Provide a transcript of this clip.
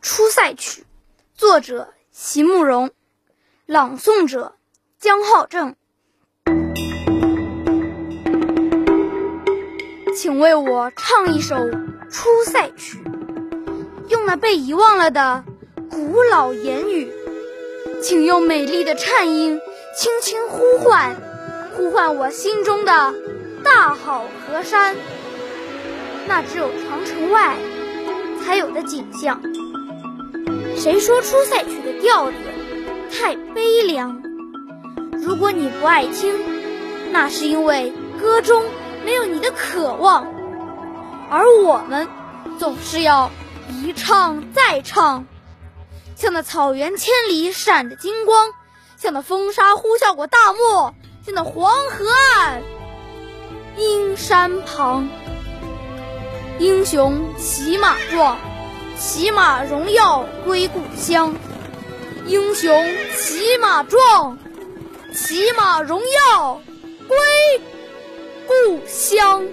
出塞曲》，作者席慕容，朗诵者江浩正。请为我唱一首《出塞曲》，用那被遗忘了的古老言语，请用美丽的颤音轻轻呼唤，呼唤我心中的大好河山。那只有长城外才有的景象。谁说出塞曲的调子太悲凉？如果你不爱听，那是因为歌中没有你的渴望。而我们总是要一唱再唱，像那草原千里闪着金光，像那风沙呼啸过大漠，像那黄河岸阴山旁。英雄骑马壮。骑马荣耀归故乡，英雄骑马壮，骑马荣耀归故乡。